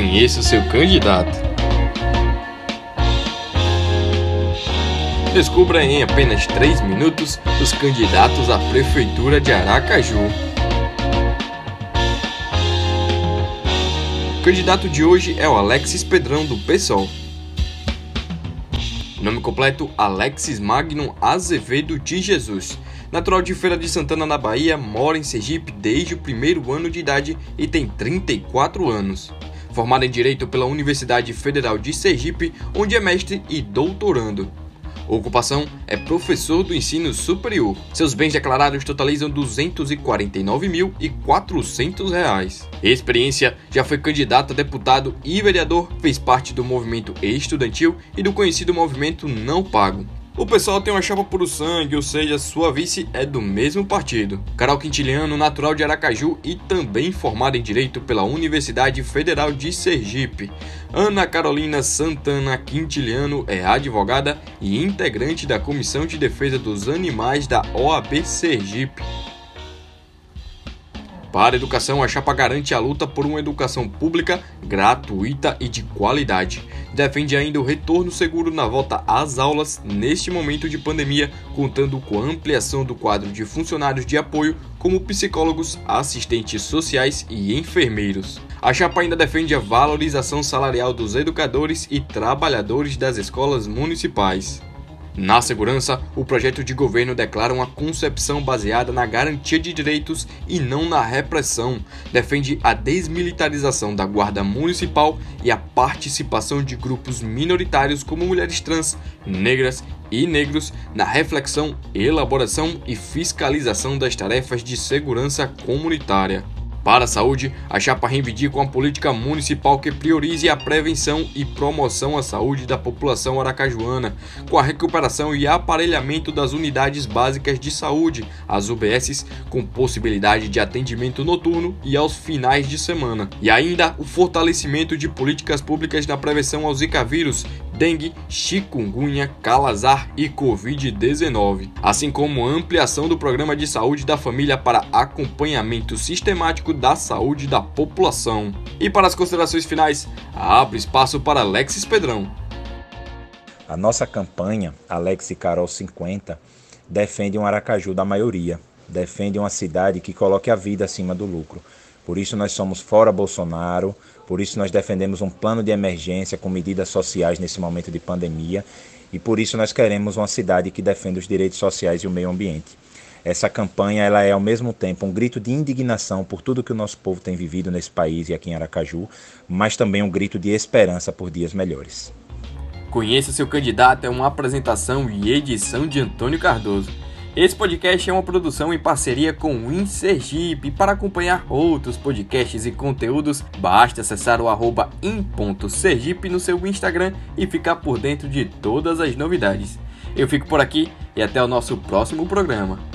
Conheça o seu candidato. Descubra em apenas 3 minutos os candidatos à Prefeitura de Aracaju. O candidato de hoje é o Alexis Pedrão, do PSOL. Nome completo: Alexis Magnum Azevedo de Jesus. Natural de Feira de Santana, na Bahia, mora em Sergipe desde o primeiro ano de idade e tem 34 anos. Formado em Direito pela Universidade Federal de Sergipe, onde é mestre e doutorando. Ocupação é professor do ensino superior. Seus bens declarados totalizam R$ 249.400. Experiência já foi candidato a deputado e vereador, fez parte do movimento estudantil e do conhecido movimento Não Pago. O pessoal tem uma chapa por sangue, ou seja, sua vice é do mesmo partido. Carol Quintiliano, natural de Aracaju e também formada em Direito pela Universidade Federal de Sergipe. Ana Carolina Santana Quintiliano é advogada e integrante da Comissão de Defesa dos Animais da OAB Sergipe. Para a educação, a chapa garante a luta por uma educação pública, gratuita e de qualidade. Defende ainda o retorno seguro na volta às aulas neste momento de pandemia, contando com a ampliação do quadro de funcionários de apoio, como psicólogos, assistentes sociais e enfermeiros. A chapa ainda defende a valorização salarial dos educadores e trabalhadores das escolas municipais. Na segurança, o projeto de governo declara uma concepção baseada na garantia de direitos e não na repressão. Defende a desmilitarização da Guarda Municipal e a participação de grupos minoritários como mulheres trans, negras e negros na reflexão, elaboração e fiscalização das tarefas de segurança comunitária. Para a saúde, a chapa reivindica uma política municipal que priorize a prevenção e promoção à saúde da população aracajuana, com a recuperação e aparelhamento das unidades básicas de saúde, as UBSs, com possibilidade de atendimento noturno e aos finais de semana. E ainda o fortalecimento de políticas públicas na prevenção ao Zika vírus, dengue, chikungunya, calazar e Covid-19, assim como ampliação do programa de saúde da família para acompanhamento sistemático da saúde da população. E para as considerações finais, abre espaço para Alexis Pedrão. A nossa campanha, Alex e Carol 50, defende um Aracaju da maioria, defende uma cidade que coloque a vida acima do lucro. Por isso nós somos fora Bolsonaro, por isso nós defendemos um plano de emergência com medidas sociais nesse momento de pandemia e por isso nós queremos uma cidade que defenda os direitos sociais e o meio ambiente. Essa campanha ela é ao mesmo tempo um grito de indignação por tudo que o nosso povo tem vivido nesse país e aqui em Aracaju, mas também um grito de esperança por dias melhores. Conheça seu candidato é uma apresentação e edição de Antônio Cardoso. Esse podcast é uma produção em parceria com o InSergipe. Para acompanhar outros podcasts e conteúdos, basta acessar o arroba in.sergipe no seu Instagram e ficar por dentro de todas as novidades. Eu fico por aqui e até o nosso próximo programa.